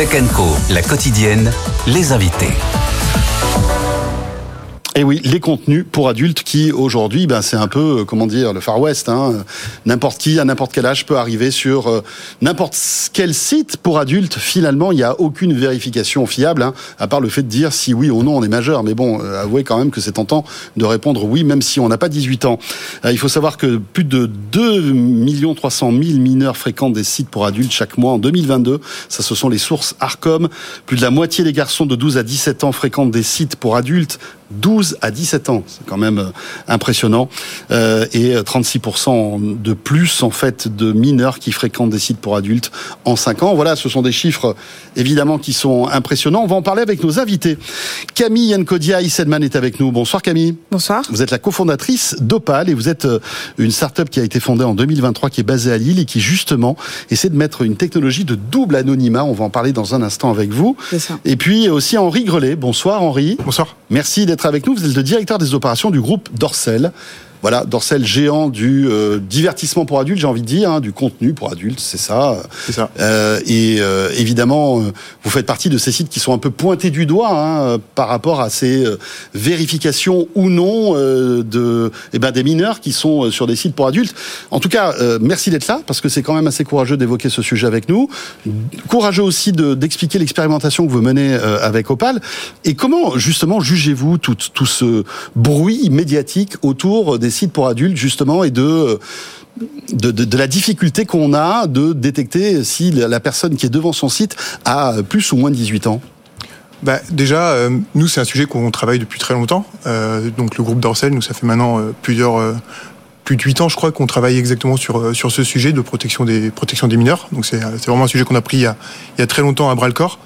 Tech Co, la quotidienne, les invités. Et oui, les contenus pour adultes qui aujourd'hui, ben, c'est un peu, euh, comment dire, le Far West. Hein. N'importe qui, à n'importe quel âge, peut arriver sur euh, n'importe quel site pour adultes. Finalement, il n'y a aucune vérification fiable, hein, à part le fait de dire si oui ou non on est majeur. Mais bon, euh, avouez quand même que c'est tentant de répondre oui, même si on n'a pas 18 ans. il faut savoir que plus de 2 300 000 mineurs fréquentent des sites pour adultes chaque mois en 2022. Ça, ce sont les sources Arcom. Plus de la moitié des garçons de 12 à 17 ans fréquentent des sites pour adultes 12 à 17 ans, c'est quand même euh, impressionnant, euh, et 36% de plus en fait de mineurs qui fréquentent des sites pour adultes en 5 ans. Voilà, ce sont des chiffres évidemment qui sont impressionnants. On va en parler avec nos invités. Camille Nkodia Isedman est avec nous. Bonsoir Camille. Bonsoir. Vous êtes la cofondatrice d'Opal et vous êtes euh, une start-up qui a été fondée en 2023 qui est basée à Lille et qui justement essaie de mettre une technologie de double anonymat. On va en parler dans un instant avec vous. C'est ça. Et puis aussi Henri Grelet. Bonsoir Henri. Bonsoir. Merci d'être avec nous. Vous êtes le directeur des opérations du groupe Dorsel. Voilà, Dorsel géant du euh, divertissement pour adultes, j'ai envie de dire, hein, du contenu pour adultes, c'est ça. C'est ça. Euh, et euh, évidemment, euh, vous faites partie de ces sites qui sont un peu pointés du doigt hein, par rapport à ces vérifications ou non de, eh ben, des mineurs qui sont sur des sites pour adultes. En tout cas, merci d'être là parce que c'est quand même assez courageux d'évoquer ce sujet avec nous. Courageux aussi d'expliquer l'expérimentation que vous menez avec Opal. Et comment justement jugez-vous tout, tout ce bruit médiatique autour des sites pour adultes justement et de de, la difficulté qu'on a de détecter si la personne qui est devant son site a plus ou moins de 18 ans bah, déjà, euh, nous, c'est un sujet qu'on travaille depuis très longtemps. Euh, donc, le groupe Dorsel, nous, ça fait maintenant euh, plusieurs, plus de 8 ans, je crois, qu'on travaille exactement sur, sur ce sujet de protection des, des mineurs. Donc, c'est vraiment un sujet qu'on a pris il y a, il y a très longtemps à bras le corps.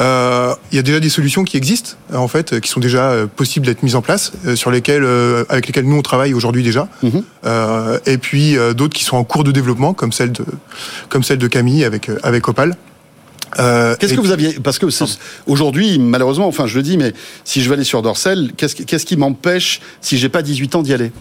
Euh, il y a déjà des solutions qui existent, en fait, qui sont déjà euh, possibles d'être mises en place, euh, sur lesquelles, avec lesquelles nous on travaille aujourd'hui déjà. Mmh. Euh, et puis d'autres qui sont en cours de développement, comme celle de, comme celle de Camille avec avec Opal. Euh, qu'est-ce que vous aviez Parce que aujourd'hui, malheureusement, enfin, je le dis, mais si je veux aller sur Dorsel, qu'est-ce qu'est-ce qui m'empêche, si j'ai pas 18 ans, d'y aller?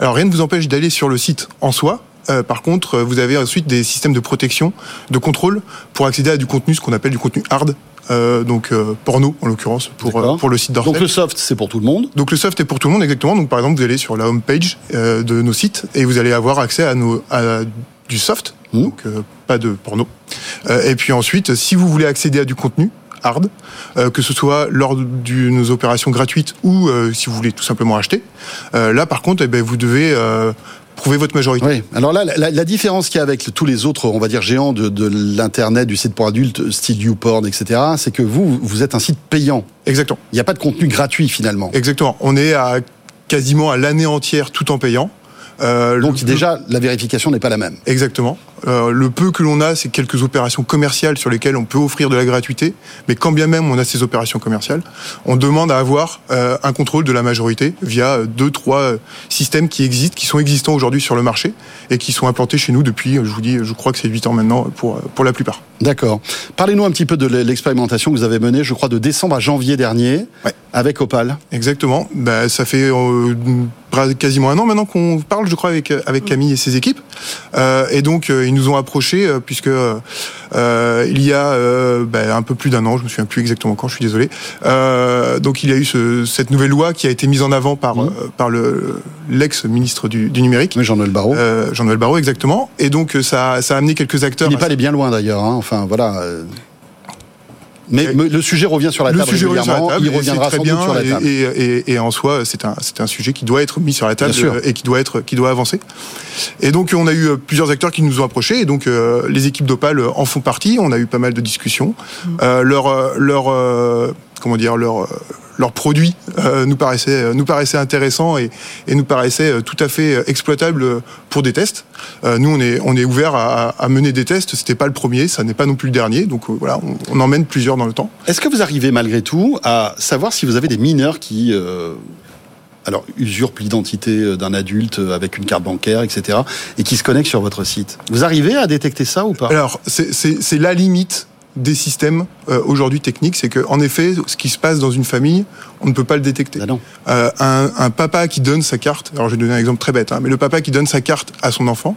Alors rien ne vous empêche d'aller sur le site en soi. Euh, par contre, vous avez ensuite des systèmes de protection, de contrôle pour accéder à du contenu, ce qu'on appelle du contenu hard, euh, donc euh, porno en l'occurrence pour pour le site Dorsel. Donc le soft, c'est pour tout le monde. Donc le soft est pour tout le monde exactement. Donc par exemple, vous allez sur la home page euh, de nos sites et vous allez avoir accès à nos à du soft, Mmh. donc pas de porno. Et puis ensuite, si vous voulez accéder à du contenu hard, euh, que ce soit lors de nos opérations gratuites ou euh, si vous voulez tout simplement acheter, euh, là par contre, eh ben, vous devez prouver votre majorité. Oui. Alors là, la, la différence qu'il y a avec tous les autres, on va dire géants de, de l'internet, du site pour adultes, style YouPorn, etc., c'est que vous, vous êtes un site payant. Exactement. Il n'y a pas de contenu gratuit finalement. Exactement. On est à quasiment à l'année entière tout en payant. Euh, Donc le- déjà, la vérification n'est pas la même. Exactement. Euh, le peu que l'on a, c'est quelques opérations commerciales sur lesquelles on peut offrir de la gratuité, mais quand bien même on a ces opérations commerciales, on demande à avoir euh, un contrôle de la majorité via deux, trois systèmes qui existent, qui sont existants aujourd'hui sur le marché et qui sont implantés chez nous depuis, je vous dis, je crois que c'est 8 ans maintenant pour, pour la plupart. D'accord. Parlez-nous un petit peu de l'expérimentation que vous avez menée, je crois, de décembre à janvier dernier, Ouais. avec Opal. Exactement. Bah, ça fait quasiment un an maintenant qu'on parle, je crois, avec, avec Camille et ses équipes. Euh, et donc, euh, ils nous ont approchés, euh, puisque euh, il y a euh, bah, un peu plus d'un an, je me souviens plus exactement quand, je suis désolé. Euh, donc, il y a eu ce- cette nouvelle loi qui a été mise en avant par, euh, par le l'ex-ministre du, du numérique. Oui, Jean-Noël Barrot. Euh, Jean-Noël Barrot, exactement. Et donc, ça, ça a amené quelques acteurs. Il n'est pas allé bien loin d'ailleurs. hein. Enfin, voilà. Mais, Et- le sujet revient sur la le table sujet revient sur la régulièrement. table, Il et reviendra très sans bien, doute sur la et- table. Et, et- et en soi, c'est un, c'est un sujet qui doit être mis sur la table et qui doit être, qui doit avancer. Et donc, on a eu euh, plusieurs acteurs qui nous ont approchés, et donc euh, les équipes d'Opal euh, en font partie. On a eu pas mal de discussions. Euh, leur, leur, euh, comment dire, leur, euh, leur produit euh, nous paraissait, euh, nous paraissait intéressant et, et nous paraissait euh, tout à fait exploitable euh, pour des tests. Euh, nous, on est, on est ouvert à, à mener des tests. C'était pas le premier, ça n'est pas non plus le dernier. Donc euh, voilà, on, on emmène plusieurs dans le temps. Est-ce que vous arrivez malgré tout à savoir si vous avez des mineurs qui alors usurpent l'identité d'un adulte avec une carte bancaire, etc., et qui se connectent sur votre site? Vous arrivez à détecter ça ou pas? Alors, c'est la limite des systèmes euh, aujourd'hui techniques, c'est que en effet, ce qui se passe dans une famille, on ne peut pas le détecter. Ah non. Euh, un, un papa qui donne sa carte, alors je vais donner un exemple très bête, hein, mais le papa qui donne sa carte à son enfant,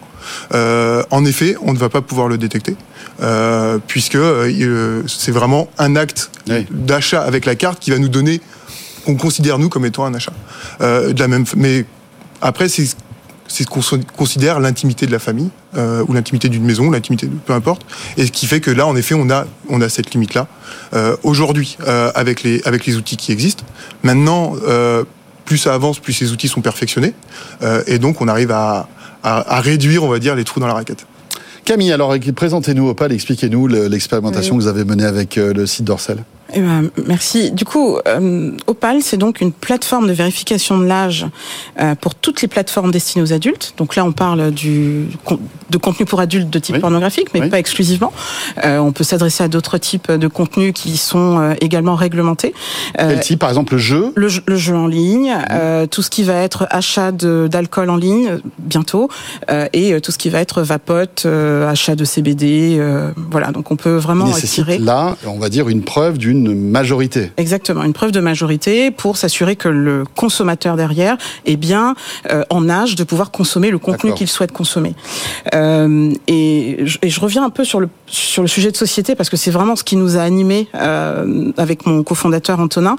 euh, en effet, on ne va pas pouvoir le détecter, puisque c'est vraiment un acte Oui. d'achat avec la carte qui va nous donner, qu'on considère nous comme étant un achat. De la même, mais après, c'est c'est ce qu'on considère l'intimité de la famille euh, ou l'intimité d'une maison, l'intimité de peu importe, et ce qui fait que là, en effet, on a on a cette limite là euh, aujourd'hui euh, avec les avec les outils qui existent. Maintenant, euh, plus ça avance, plus ces outils sont perfectionnés, euh, et donc on arrive à, à, à réduire, on va dire, les trous dans la raquette. Camille, alors présentez-nous Opal, expliquez-nous le- l'expérimentation que vous avez menée avec euh, le site Dorsel. Eh ben, merci. Du coup, euh, Opal, c'est donc une plateforme de vérification de l'âge euh, pour toutes les plateformes destinées aux adultes. Donc là, on parle du, de contenu pour adultes de type Oui. pornographique, mais Oui. pas exclusivement. Euh, on peut s'adresser à d'autres types de contenus qui sont également réglementés. Quel type Par exemple, le jeu? le, jeu- le jeu en ligne, tout ce qui va être achat d'alcool en ligne bientôt, et tout ce qui va être vapote, achat de CBD, voilà. Donc on peut vraiment nécessite tirer là, on va dire, une preuve d'une majorité. exactement une preuve de majorité pour s'assurer que le consommateur derrière est bien euh, en âge de pouvoir consommer le contenu qu'il souhaite consommer. Euh, et, je, et je reviens un peu sur le sur le sujet de société parce que c'est vraiment ce qui nous a animés euh, avec mon cofondateur Antonin.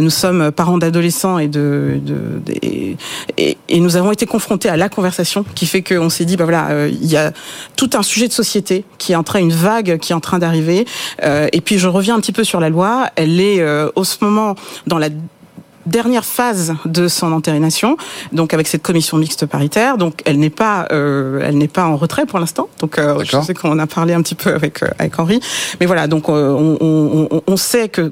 Nous sommes parents d'adolescents et de, de, et, et, et nous avons été confrontés à la conversation qui fait qu'on s'est dit bah voilà il y a tout un sujet de société qui est en train une vague qui est en train d'arriver et puis je reviens un petit peu sur la loi elle est euh, au ce moment dans la dernière phase de son entérination, donc avec cette commission mixte paritaire. Donc elle n'est pas, euh, elle n'est pas en retrait pour l'instant. Donc euh, je sais qu'on en a parlé un petit peu avec euh, avec Henri, mais voilà. Donc euh, on, on, on- on sait que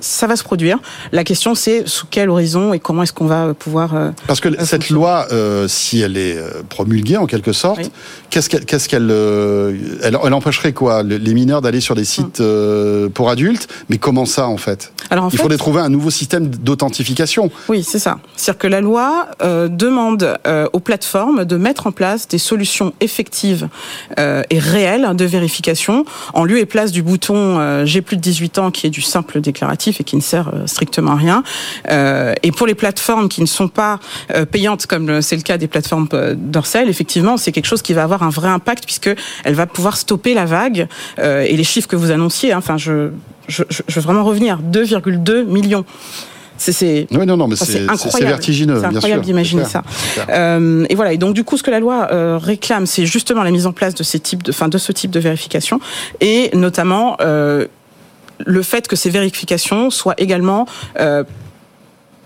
ça va se produire. La question c'est sous quel horizon et comment est-ce qu'on va pouvoir. euh, Parce que cette loi, euh, si elle est euh, promulguée en quelque sorte, Oui. qu'est-ce qu'elle, qu'est-ce qu'elle, euh, elle, elle empêcherait quoi? Le- Les mineurs d'aller sur des sites euh, pour adultes? Mais comment ça en fait? Alors en Il fait, faudrait trouver un nouveau système d'authentification. Oui, c'est ça. C'est-à-dire que la loi euh, demande euh, aux plateformes de mettre en place des solutions effectives euh, et réelles de vérification en lieu et place du bouton euh, j'ai plus de 18 ans qui est du simple déclaratif et qui ne sert euh, strictement à rien. Euh, et pour les plateformes qui ne sont pas euh, payantes comme c'est le cas des plateformes Dorsel, effectivement, c'est quelque chose qui va avoir un vrai impact puisque elle va pouvoir stopper la vague et les chiffres que vous annonciez. hein, Enfin, je, je, je je veux vraiment revenir 2,2 millions. C'est- Oui, non, non, mais c'est, vertigineux, C'est incroyable d'imaginer ça. Euh, et voilà. Et donc du coup, ce que la loi euh, réclame, c'est justement la mise en place de ces types de, enfin, de ce type de vérification, et notamment euh, le fait que ces vérifications soient également euh,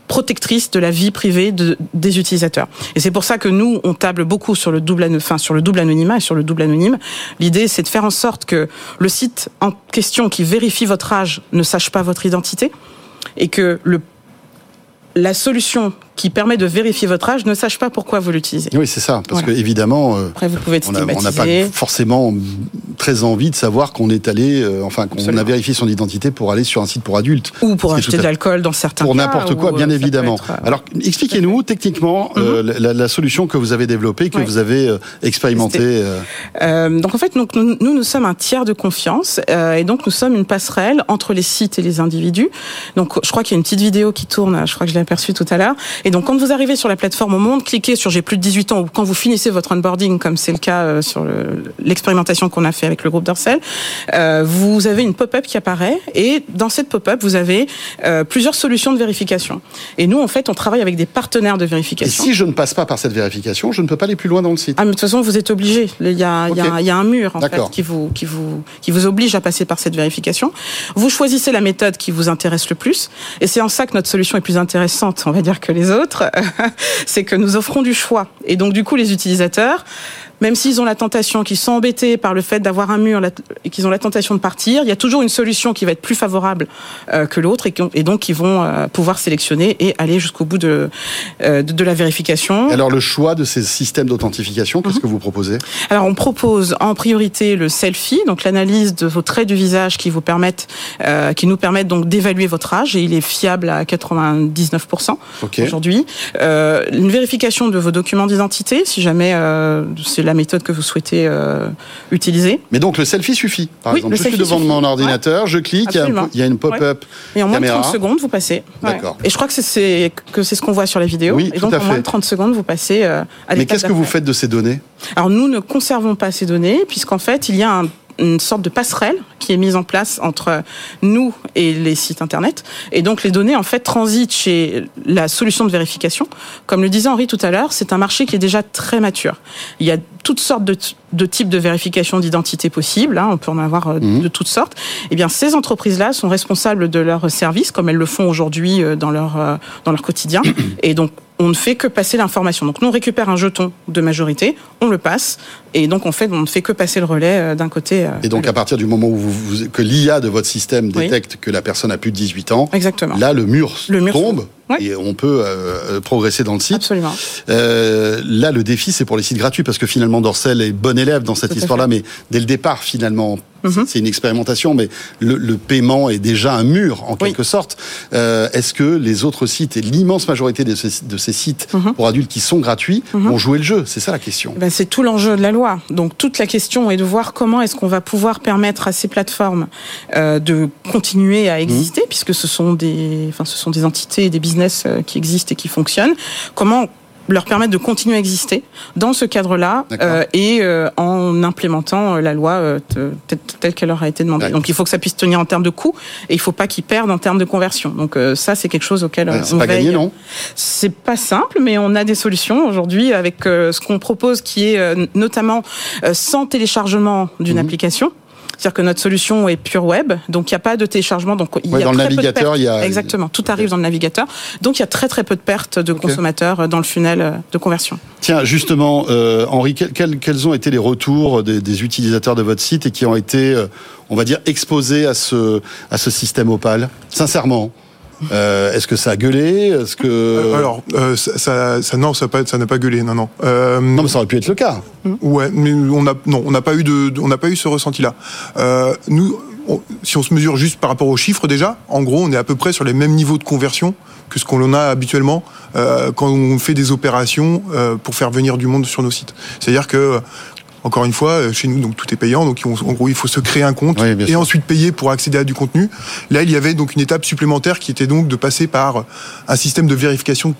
protectrices de la vie privée de, des utilisateurs. Et c'est pour ça que nous, on table beaucoup sur le double, enfin, sur le double anonymat et sur le double anonyme. L'idée, c'est de faire en sorte que le site en question qui vérifie votre âge ne sache pas votre identité et que le la solution qui permet de vérifier votre âge ne sache pas pourquoi vous l'utilisez. Oui, c'est ça. Parce Voilà. que évidemment, euh, Après, vous pouvez on n'a pas forcément très envie de savoir qu'on est allé, euh, enfin, qu'on a vérifié son identité pour aller sur un site pour adultes. ou pour acheter de l'alcool dans certains pour cas, n'importe ou, quoi, euh, bien évidemment. être, euh, Alors, expliquez-nous techniquement euh, la, la solution que vous avez développée, que Ouais. vous avez euh, expérimentée. donc en fait, donc, nous, nous, nous sommes un tiers de confiance et donc nous sommes une passerelle entre les sites et les individus. Donc je crois qu'il y a une petite vidéo qui tourne, je crois que je l'ai aperçue tout à l'heure. Et donc quand vous arrivez sur la plateforme au monde, cliquez sur j'ai plus de 18 ans ou quand vous finissez votre onboarding, comme c'est le cas sur le- l'expérimentation qu'on a fait avec le groupe Dorsel, euh, vous avez une pop-up qui apparaît et dans cette pop-up, vous avez euh, plusieurs solutions de vérification. Et nous, en fait, on travaille avec des partenaires de Et vérification. si je ne passe pas par cette vérification, je ne peux pas aller plus loin dans le site. Ah, mais de toute façon, vous êtes obligé. Il y a, il y a- Ok. il y a un mur en fait, qui, vous, qui, vous, qui vous oblige à passer par cette vérification. Vous choisissez la méthode qui vous intéresse le plus. Et c'est en ça que notre solution est plus intéressante, on va dire, que les autres. c'est que nous offrons du choix. Et donc, du coup, les utilisateurs, même s'ils ont la tentation, qu'ils sont embêtés par le fait d'avoir un mur et qu'ils ont la tentation de partir, il y a toujours une solution qui va être plus favorable euh, que l'autre et, donc ils vont euh, pouvoir sélectionner et aller jusqu'au bout de, euh, de, la vérification. Alors, le choix de ces systèmes d'authentification, Mhm. qu'est-ce que vous proposez? Alors, on propose en priorité le selfie, donc l'analyse de vos traits du visage qui vous permettent, euh, qui nous permettent donc d'évaluer votre âge et il est fiable à 99% Ok. aujourd'hui. Euh, une vérification de vos documents d'identité, si jamais euh, c'est la méthode que vous souhaitez euh, utiliser. Mais donc le selfie suffit. Par Oui, exemple, le je suis devant suffit. mon ordinateur, je clique, il y a une pop-up Et en moins caméra. de 30 secondes, vous passez. Ouais. D'accord. Et je crois que c'est- que c'est ce qu'on voit sur la vidéo. Oui, et tout donc en moins de 30 secondes, vous passez euh, à Mais qu'est-ce que vous faites de ces données? Alors nous ne conservons pas ces données puisqu'en fait il y a un- une sorte de passerelle qui est mise en place entre nous et les sites internet et donc les données en fait transitent chez la solution de vérification. Comme le disait Henri tout à l'heure, c'est un marché qui est déjà très mature. Il y a toutes sortes de, de types de vérification d'identité possibles, hein, on peut en avoir euh, Mhm. de toutes sortes. Eh bien ces entreprises-là sont responsables de leurs services comme elles le font aujourd'hui euh, dans leur euh, dans leur quotidien et donc on ne fait que passer l'information. Donc nous, on récupère un jeton de majorité, on le passe, et donc en fait, on ne fait que passer le relais euh, d'un côté. euh, Et donc à partir du moment où vous, vous- que l'IA de votre système Oui. détecte que la personne a plus de 18 ans. Exactement. là le mur, Le mur tombe et on peut euh, progresser dans le site. Absolument. Euh, là, le défi, c'est pour les sites gratuits, parce que finalement, Dorsel est bon élève dans cette histoire-là, mais dès le départ, finalement, Mhm. c'est une expérimentation, mais le, le paiement est déjà un mur, en Oui. quelque sorte. Euh, Est-ce que les autres sites, et l'immense majorité de ces, de ces sites Mhm. pour adultes qui sont gratuits, vont jouer le jeu? C'est ça la question. Ben, c'est tout l'enjeu de la loi. Donc toute la question est de voir comment est-ce qu'on va pouvoir permettre à ces plateformes euh, de continuer à exister, puisque ce sont des, enfin ce sont des entités, et des business euh, qui existent et qui fonctionnent. Comment leur permettre de continuer à exister dans ce cadre-là euh, et euh, en implémentant euh, la loi euh, te- telle- qu'elle leur a été demandée. Donc il faut que ça puisse tenir en termes de coûts et il faut pas qu'ils perdent en termes de conversion. Donc euh, ça c'est quelque chose auquel on pas veille. gagné, non? C'est pas simple, mais on a des solutions aujourd'hui avec ce qu'on propose, qui est euh, notamment euh, sans téléchargement d'une Mhm. application. C'est-à-dire que notre solution est pure web, donc il n'y a pas de téléchargement. Donc il Ouais, y a dans le très peu de navigateur, il y a- exactement tout arrive dans le navigateur. Donc il y a très très peu de pertes de consommateurs euh, dans le funnel euh, de conversion. Tiens, justement, euh, Henri, quels, quels- quels ont été les retours des, des utilisateurs de votre site et qui ont été, on va dire, exposés à ce, à ce système Opal? Sincèrement, euh, est-ce que ça a gueulé? Est-ce que Euh, Alors, euh, ça, ça, ça- non, ça n'a pas, ça n'a pas gueulé, non, non. Euh, non, mais ça aurait pu être le cas. Ouais, mais on a non, on n'a pas eu de, on n'a pas eu ce ressenti-là. Euh, nous, on- si on se mesure juste par rapport aux chiffres déjà, en gros, on est à peu près sur les mêmes niveaux de conversion que ce qu'on a habituellement quand on fait des opérations pour faire venir du monde sur nos sites. C'est-à-dire que encore une fois, euh, chez nous, donc tout est payant. Donc, on- en gros, il faut se créer un compte Oui, et sûr. ensuite payer pour accéder à du contenu. Là, il y avait donc une étape supplémentaire qui était donc de passer par un système de vérification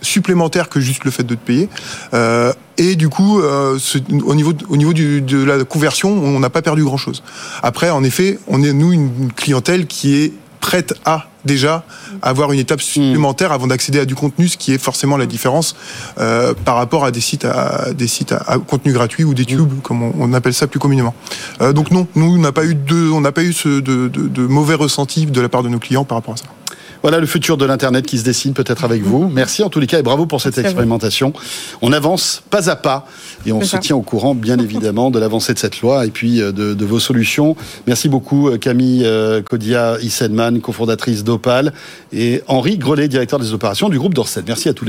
supplémentaire que juste le fait de te payer. Euh, et du coup, euh, ce- au niveau, de- au niveau du- de la conversion, on n'a pas perdu grand-chose. Après, en effet, on est, nous, une clientèle qui est prête à déjà avoir une étape supplémentaire avant d'accéder à du contenu, ce qui est forcément la différence euh, par rapport à des sites à, des sites à, à contenu gratuit ou des tubes, comme on, on appelle ça plus communément. Euh, donc non, nous on n'a pas eu de, on n'a pas eu ce, de, de- de mauvais ressentis de la part de nos clients par rapport à ça. Voilà le futur de l'Internet qui se dessine peut-être avec vous. Merci en tous les cas et bravo pour cette Merci expérimentation. On avance pas à pas et on se ça. tient au courant bien évidemment de l'avancée de cette loi et puis euh, de, de vos solutions. Merci beaucoup euh, Camille euh, Kodia Issenman, cofondatrice d'Opal et Henri Grelet, directeur des opérations du groupe Dorset. Merci à tous les deux.